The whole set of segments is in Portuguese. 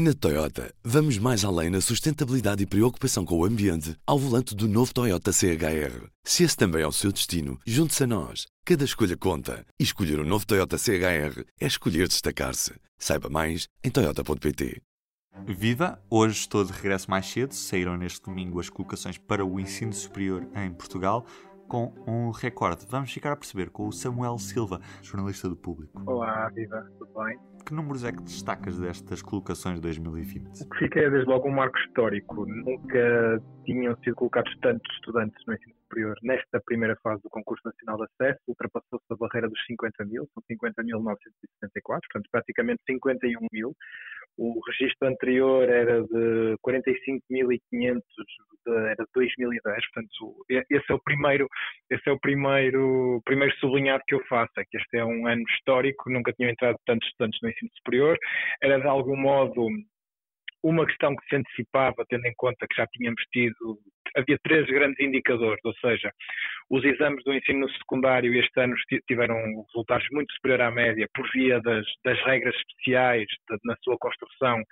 Na Toyota, vamos mais além na sustentabilidade e preocupação com o ambiente ao volante do novo Toyota CHR. Se esse também é o seu destino, junte-se a nós. Cada escolha conta. E escolher o um novo Toyota CHR é escolher destacar-se. Saiba mais em Toyota.pt. Viva! Hoje estou de regresso mais cedo. Saíram neste domingo as colocações para o ensino superior em Portugal com um recorde. Vamos ficar a perceber com o Samuel Silva, jornalista do Público. Olá, viva, tudo bem? Que números é que destacas destas colocações de 2020? O que fica é desde logo um marco histórico. Nunca tinham sido colocados tantos estudantes no ensino superior nesta primeira fase do concurso nacional de acesso. Ultrapassou-se a barreira dos 50 mil, são 50.974, portanto praticamente 51 mil. O registro anterior era de 45.500, era de 2010, portanto esse é o primeiro, esse é o primeiro, primeiro sublinhado que eu faço, é que este é um ano histórico, nunca tinham entrado tantos estudantes no ensino superior, era de algum modo uma questão que se antecipava, tendo em conta que já tínhamos tido, havia três grandes indicadores, ou seja, os exames do ensino secundário este ano tiveram resultados muito superior à média por via das, das regras especiais de, na sua construção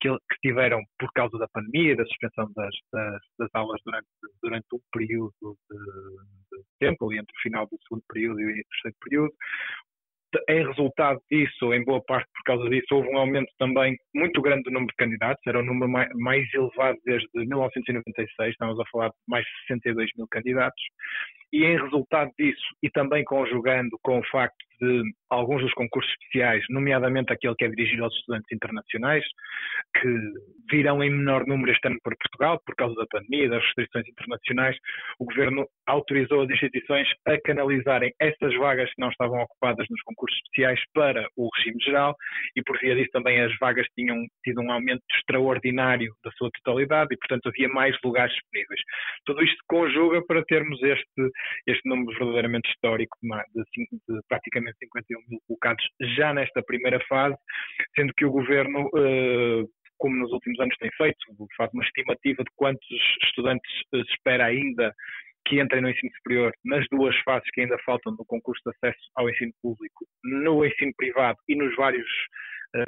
que, que, tiveram por causa da pandemia, da suspensão das, das, das aulas durante, durante um período de, de tempo, ali entre o final do segundo período e o terceiro período em resultado disso, em boa parte por causa disso, houve um aumento também muito grande do número de candidatos, era o número mais, mais elevado desde 1996, estamos a falar de mais de 62 mil candidatos, e em resultado disso, e também conjugando com o facto de alguns dos concursos especiais, nomeadamente aquele que é dirigido aos estudantes internacionais, que virão em menor número este ano para Portugal, por causa da pandemia, das restrições internacionais, o Governo autorizou as instituições a canalizarem essas vagas que não estavam ocupadas nos concursos especiais para o regime geral e, por via disso, também as vagas tinham tido um aumento extraordinário da sua totalidade e, portanto, havia mais lugares disponíveis. Tudo isto conjuga para termos este, este número verdadeiramente histórico de, de, de praticamente 51 mil colocados já nesta primeira fase, sendo que o Governo eh, como nos últimos anos tem feito, faz uma estimativa de quantos estudantes se espera ainda que entrem no ensino superior nas duas fases que ainda faltam no concurso de acesso ao ensino público, no ensino privado e nos vários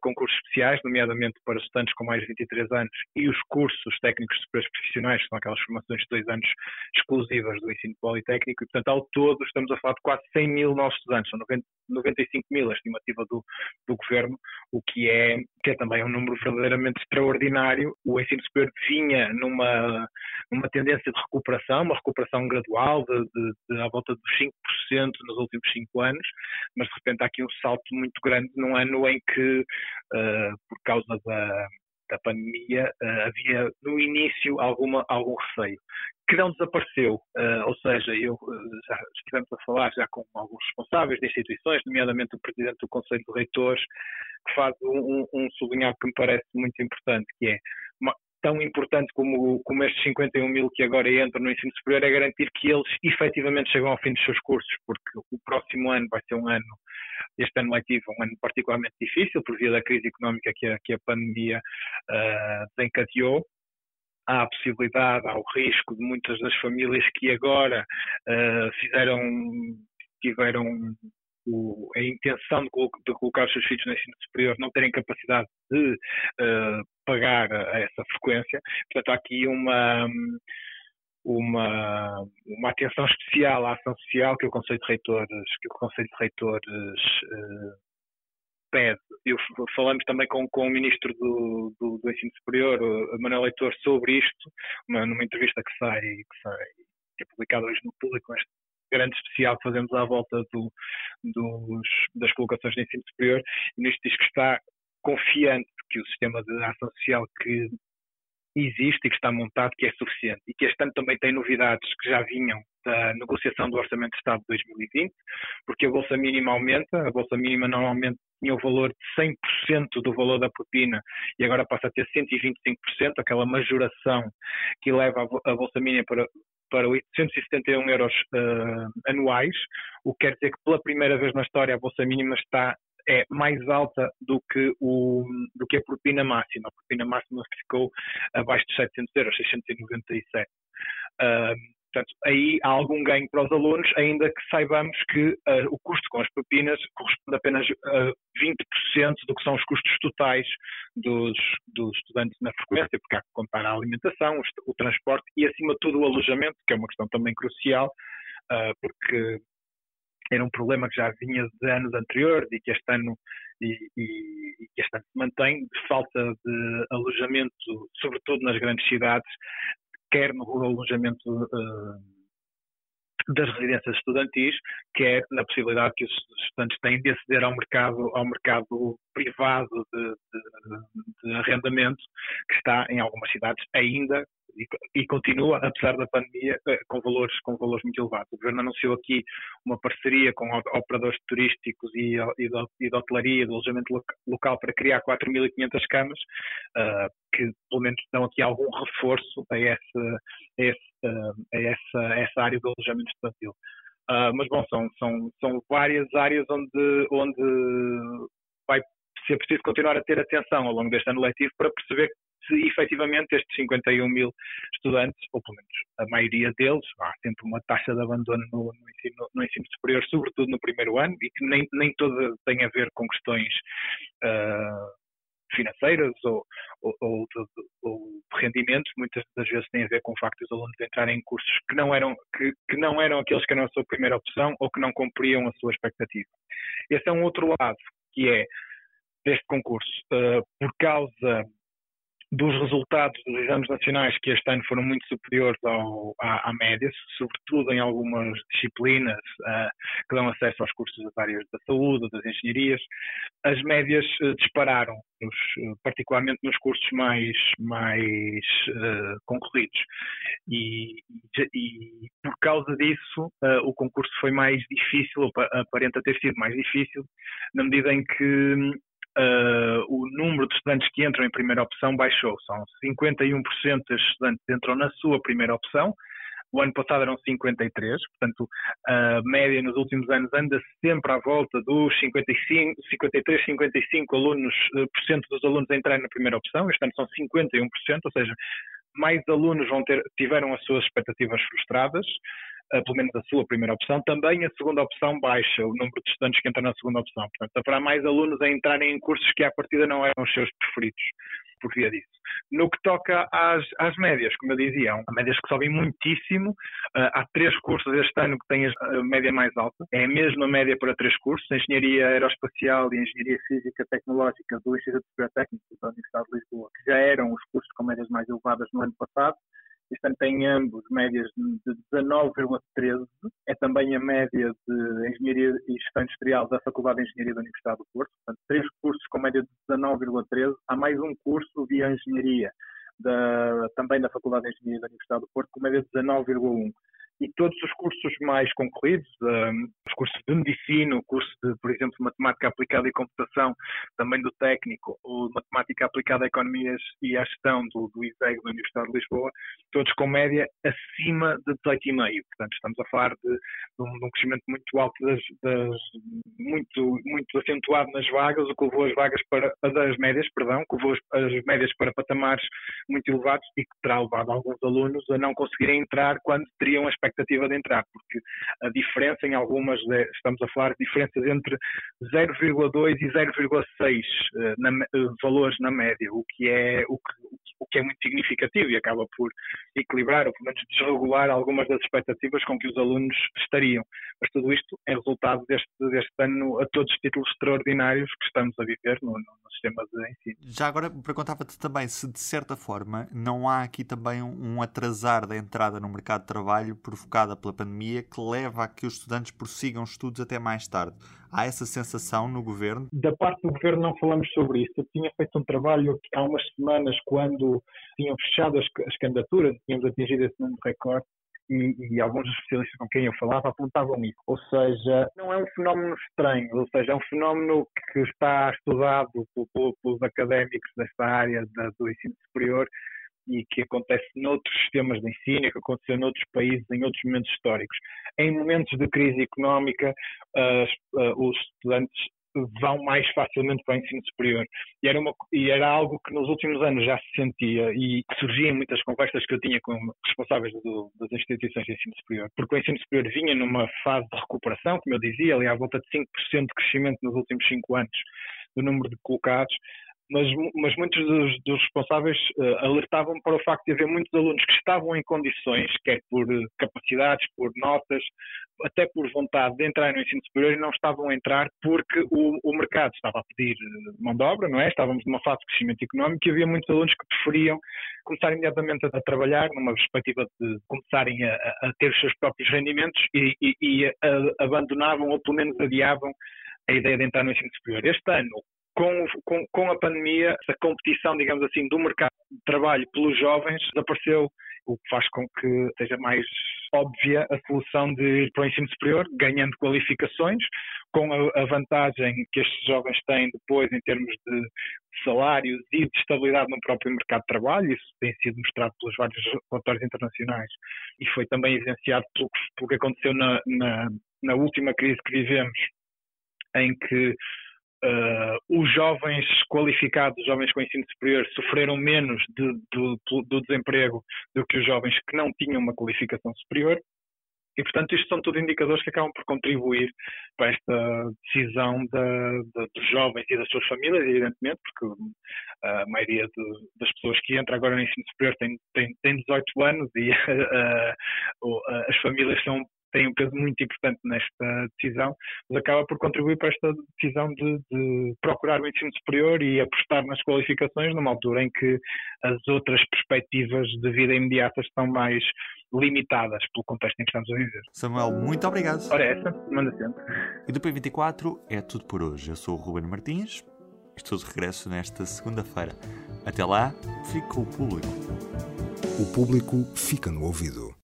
concursos especiais, nomeadamente para estudantes com mais de 23 anos e os cursos técnicos superiores profissionais, que são aquelas formações de dois anos exclusivas do ensino politécnico, e portanto ao todo estamos a falar de quase 100 mil novos estudantes, são 90, 95 mil a estimativa do, do governo, o que é, que é também um número verdadeiramente extraordinário. O ensino superior vinha numa, numa tendência de recuperação, uma recuperação gradual de, de, de à volta dos 5% nos últimos 5 anos, mas de repente há aqui um salto muito grande num ano em que, uh, por causa da da pandemia, uh, havia no início alguma, algum receio, que não desapareceu. Uh, ou seja, eu, já estivemos a falar já com alguns responsáveis de instituições, nomeadamente o presidente do Conselho de Reitores, que faz um, um sublinhado que me parece muito importante, que é uma, tão importante como, como estes 51 mil que agora entram no ensino superior é garantir que eles efetivamente chegam ao fim dos seus cursos, porque o próximo ano vai ser um ano este ano letivo um ano particularmente difícil por via da crise económica que a, que a pandemia uh, desencadeou. Há a possibilidade, há o risco de muitas das famílias que agora uh, fizeram, tiveram o, a intenção de, de, colocar os seus filhos no ensino superior não terem capacidade de uh, pagar essa frequência. Portanto, há aqui uma uma, uma atenção especial à ação social que o Conselho de Reitores, que o Conselho de Reitores uh, pede. Eu, falamos também com, com o Ministro do, do, do Ensino Superior, Manuel Leitor, sobre isto, uma, numa entrevista que sai, que sai que é publicada hoje no público, este grande especial que fazemos à volta do, dos, das colocações de ensino superior, e nisto diz que está confiante que o sistema de ação social que existe e que está montado, que é suficiente. E que este ano também tem novidades que já vinham da negociação do Orçamento de Estado de 2020, porque a Bolsa Mínima aumenta, a Bolsa Mínima normalmente tinha o valor de 100% do valor da propina e agora passa a ter 125%, aquela majoração que leva a Bolsa Mínima para, para 871 euros uh, anuais, o que quer dizer que pela primeira vez na história a Bolsa Mínima está é mais alta do que, o, do que a propina máxima. A propina máxima ficou abaixo de 700 euros, 697. Uh, Portanto, aí há algum ganho para os alunos, ainda que saibamos que uh, o custo com as propinas corresponde apenas a 20% do que são os custos totais dos, dos estudantes na frequência, porque há que contar a alimentação, o, o, transporte e, acima de tudo, o alojamento, que é uma questão também crucial, uh, porque era um problema que já vinha de anos anteriores e que este ano e, e, e que este ano se mantém, de falta de alojamento, sobretudo nas grandes cidades, quer no alojamento uh, das residências estudantis, quer na possibilidade que os estudantes têm de aceder ao mercado, ao mercado privado de, de, de arrendamento, que está em algumas cidades ainda e, continua, apesar da pandemia, eh, com valores, com valores muito elevados. O Governo anunciou aqui uma parceria com operadores turísticos e, e, de, e de hotelaria, de alojamento local, para criar 4.500 camas, uh, que pelo menos dão aqui algum reforço a, essa, a, esse, uh, a essa, a essa área do alojamento estudantil. Uh, mas, bom, são, são, são várias áreas onde, onde vai ser preciso continuar a ter atenção ao longo deste ano letivo para perceber se efetivamente estes 51 mil estudantes, ou pelo menos a maioria deles, há sempre uma taxa de abandono no, no, ensino, no ensino, superior, sobretudo no primeiro ano, e que nem, nem toda tem a ver com questões uh, financeiras ou, ou, ou, ou, rendimentos, muitas das vezes tem a ver com o facto de os alunos entrarem em cursos que não eram, que, que não eram aqueles que eram a sua primeira opção ou que não cumpriam a sua expectativa. Esse é um outro lado, que é deste concurso, uh, por causa dos resultados dos exames nacionais que este ano foram muito superiores ao, à, à, média, sobretudo em algumas disciplinas uh, que dão acesso aos cursos das áreas da saúde, das engenharias, as médias uh, dispararam, nos, uh, particularmente nos cursos mais, mais concorridos. E, e, por causa disso, o concurso foi mais difícil, aparenta ter sido mais difícil, na medida em que uh, o número de estudantes que entram em primeira opção baixou. São 51% dos estudantes que entram na sua primeira opção. O ano passado eram 53, portanto, a média nos últimos anos anda sempre à volta dos 55, 53, 55 alunos, uh, por cento dos alunos a entrarem na primeira opção. Este ano são 51%, ou seja, mais alunos vão ter, tiveram as suas expectativas frustradas pelo menos a sua primeira opção, também a segunda opção baixa o número de estudantes que entram na segunda opção. Portanto, haverá mais alunos a entrarem em cursos que à partida não eram os seus preferidos por via disso. No que toca às, às médias, como eu dizia, há médias que sobem muitíssimo. Uh, há três cursos este ano que têm a média mais alta. É a mesma média para três cursos: Engenharia Aeroespacial e Engenharia Física Tecnológica do Instituto Técnico da Universidade de Lisboa, que já eram os cursos com médias mais elevadas no ano passado. Este ano tem ambos médias de 19,13. É também a média de Engenharia e Gestão Industrial da Faculdade de Engenharia da Universidade do Porto. Portanto, três cursos com média de 19,13. Há mais um curso via Engenharia da, também da Faculdade de Engenharia da Universidade do Porto com média de 19,1 e todos os cursos mais concorridos, um, os cursos de medicina, o curso de, por exemplo, matemática aplicada e computação, também do técnico, ou matemática aplicada a economias e à gestão do, do ISEG da Universidade de Lisboa, todos com média acima de 18,5. Portanto, estamos a falar de, de, um, de um, crescimento muito alto, das, das, muito, muito acentuado nas vagas, o que levou as vagas para, das médias, perdão, que levou as, as médias para patamares muito elevados e que terá levado alguns alunos a não conseguirem entrar quando teriam as expectativa de entrar, porque a diferença em algumas, estamos a falar de diferenças entre 0,2 e 0,6 eh, eh, valores na média, o que, é, o, que, o que é muito significativo e acaba por equilibrar ou pelo menos desregular algumas das expectativas com que os alunos estariam. Mas tudo isto é resultado deste, deste ano a todos os títulos extraordinários que estamos a viver no, no sistema de ensino. Já agora perguntava-te também se de certa forma não há aqui também um atrasar da entrada no mercado de trabalho por provocada pela pandemia que leva a que os estudantes prossigam estudos até mais tarde. Há essa sensação no governo? Da parte do governo não falamos sobre isso. Eu tinha feito um trabalho há umas semanas quando tinham fechado as, as candidaturas, tínhamos atingido esse número recorde, e, e, alguns especialistas com quem eu falava apontavam isso. Ou seja, não é um fenómeno estranho, ou seja, é um fenómeno que está estudado pelos académicos desta área da, do ensino superior e que acontece noutros sistemas de ensino, que aconteceu noutros países, em outros momentos históricos. Em momentos de crise económica, uh, uh, os estudantes vão mais facilmente para o ensino superior. E era, uma, e era algo que nos últimos anos já se sentia e que surgia em muitas conversas que eu tinha com responsáveis do, das instituições de ensino superior. Porque o ensino superior vinha numa fase de recuperação, como eu dizia, ali à volta de 5% de crescimento nos últimos 5 anos do número de colocados, mas, mas muitos dos, dos responsáveis uh, alertavam para o facto de haver muitos alunos que estavam em condições, quer por uh, capacidades, por notas, até por vontade de entrar no ensino superior e não estavam a entrar porque o, o mercado estava a pedir eh, mão de obra, não é? Estávamos numa fase de crescimento económico e havia muitos alunos que preferiam começar imediatamente a, a trabalhar numa perspectiva de começarem a, a, ter os seus próprios rendimentos e, e, e abandonavam ou pelo menos adiavam a ideia de entrar no ensino superior. Este ano, com, com, com, a pandemia, a competição, digamos assim, do mercado de trabalho pelos jovens desapareceu, o que faz com que seja mais óbvia a solução de ir para o ensino superior, ganhando qualificações, com a, vantagem que estes jovens têm depois em termos de salários e de estabilidade no próprio mercado de trabalho, isso tem sido mostrado pelos vários relatórios internacionais e foi também evidenciado pelo, pelo que aconteceu na, na, na última crise que vivemos, em que Uh, os jovens qualificados, os jovens com ensino superior, sofreram menos de, do, do, desemprego do que os jovens que não tinham uma qualificação superior. E, portanto, isto são tudo indicadores que acabam por contribuir para esta decisão da, da, dos jovens e das suas famílias, evidentemente, porque a maioria de, das pessoas que entram agora no ensino superior tem, tem, tem 18 anos e uh, as famílias são tem um peso muito importante nesta decisão, mas acaba por contribuir para esta decisão de, de, procurar o ensino superior e apostar nas qualificações numa altura em que as outras perspectivas de vida imediata estão mais limitadas pelo contexto em que estamos a viver. Samuel, muito obrigado. Ora, essa, manda sempre. E do P24 é tudo por hoje. Eu sou o Ruben Martins. Estou de regresso nesta segunda-feira. Até lá, fique com o público. O público fica no ouvido.